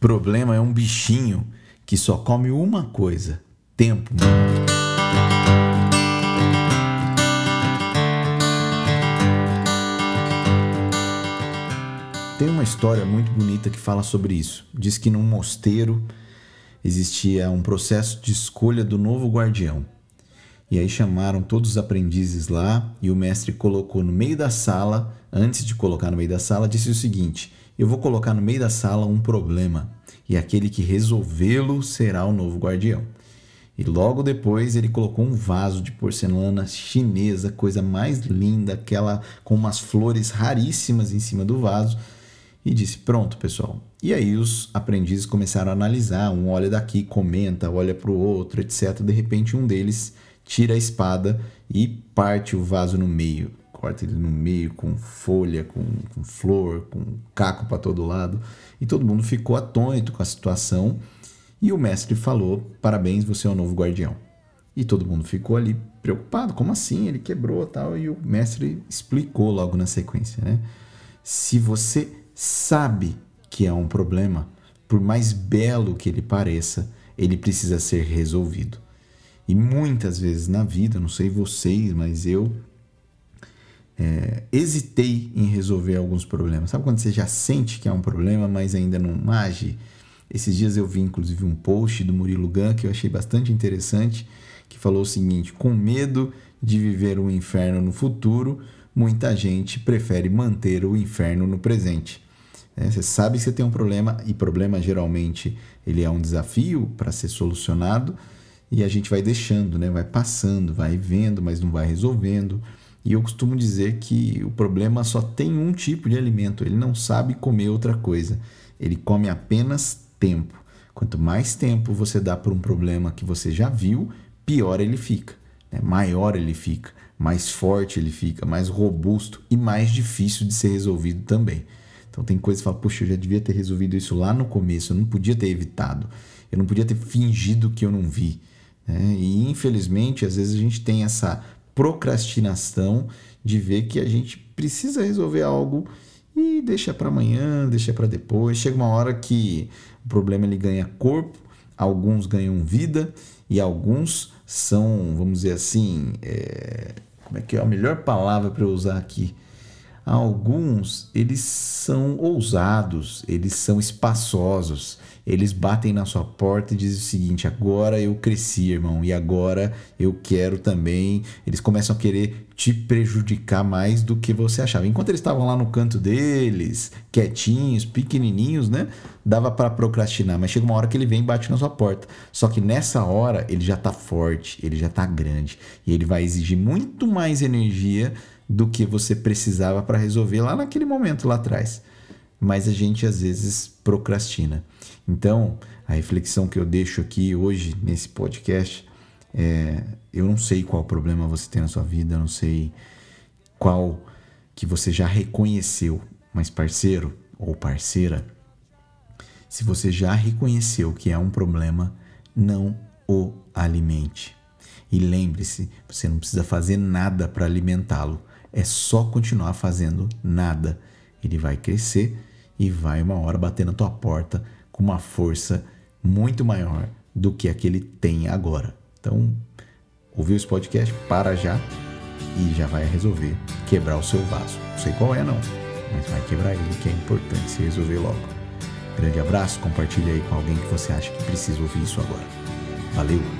Problema é um bichinho que só come uma coisa: tempo. Tem uma história muito bonita que fala sobre isso. Diz que num mosteiro existia um processo de escolha do novo guardião. E aí chamaram todos os aprendizes lá e o mestre colocou no meio da sala, antes de colocar no meio da sala, disse o seguinte: Eu vou colocar no meio da sala um problema, e aquele que resolvê-lo será o novo guardião. E logo depois ele colocou um vaso de porcelana chinesa, coisa mais linda, aquela com umas flores raríssimas em cima do vaso, e disse: Pronto, pessoal. E aí os aprendizes começaram a analisar, um olha daqui, comenta, olha para o outro, etc. De repente um deles tira a espada e parte o vaso no meio. Corta ele no meio com folha, com, com flor, com caco para todo lado. E todo mundo ficou atônito com a situação. E o mestre falou: Parabéns, você é o novo guardião. E todo mundo ficou ali preocupado: como assim? Ele quebrou tal. E o mestre explicou logo na sequência: né? Se você sabe que é um problema, por mais belo que ele pareça, ele precisa ser resolvido. E muitas vezes na vida, não sei vocês, mas eu é, hesitei em resolver alguns problemas. Sabe quando você já sente que é um problema, mas ainda não age? Esses dias eu vi inclusive um post do Murilo Gun que eu achei bastante interessante, que falou o seguinte: com medo de viver um inferno no futuro, muita gente prefere manter o inferno no presente. É, você sabe que você tem um problema e problema geralmente ele é um desafio para ser solucionado e a gente vai deixando, né? vai passando, vai vendo, mas não vai resolvendo. E eu costumo dizer que o problema só tem um tipo de alimento, ele não sabe comer outra coisa. Ele come apenas tempo. Quanto mais tempo você dá para um problema que você já viu, pior ele fica, né? maior ele fica, mais forte ele fica, mais robusto e mais difícil de ser resolvido também. Então tem coisas que fala, puxa, eu já devia ter resolvido isso lá no começo, eu não podia ter evitado, eu não podia ter fingido que eu não vi. Né? E infelizmente, às vezes a gente tem essa procrastinação de ver que a gente precisa resolver algo e deixa para amanhã, deixa para depois. Chega uma hora que o problema ele ganha corpo, alguns ganham vida e alguns são, vamos dizer assim, é... como é que é a melhor palavra para eu usar aqui? Alguns, eles são ousados, eles são espaçosos, eles batem na sua porta e dizem o seguinte: agora eu cresci, irmão, e agora eu quero também. Eles começam a querer te prejudicar mais do que você achava. Enquanto eles estavam lá no canto deles, quietinhos, pequenininhos, né? Dava para procrastinar, mas chega uma hora que ele vem e bate na sua porta. Só que nessa hora ele já tá forte, ele já tá grande e ele vai exigir muito mais energia do que você precisava para resolver lá naquele momento lá atrás. Mas a gente às vezes procrastina. Então, a reflexão que eu deixo aqui hoje nesse podcast é: eu não sei qual problema você tem na sua vida, eu não sei qual que você já reconheceu, mas parceiro ou parceira, se você já reconheceu que é um problema, não o alimente. E lembre-se, você não precisa fazer nada para alimentá-lo é só continuar fazendo nada. Ele vai crescer e vai uma hora bater na tua porta com uma força muito maior do que a que ele tem agora. Então, ouviu esse podcast? Para já e já vai resolver quebrar o seu vaso. Não sei qual é não, mas vai quebrar ele que é importante se resolver logo. Grande abraço, compartilhe aí com alguém que você acha que precisa ouvir isso agora. Valeu!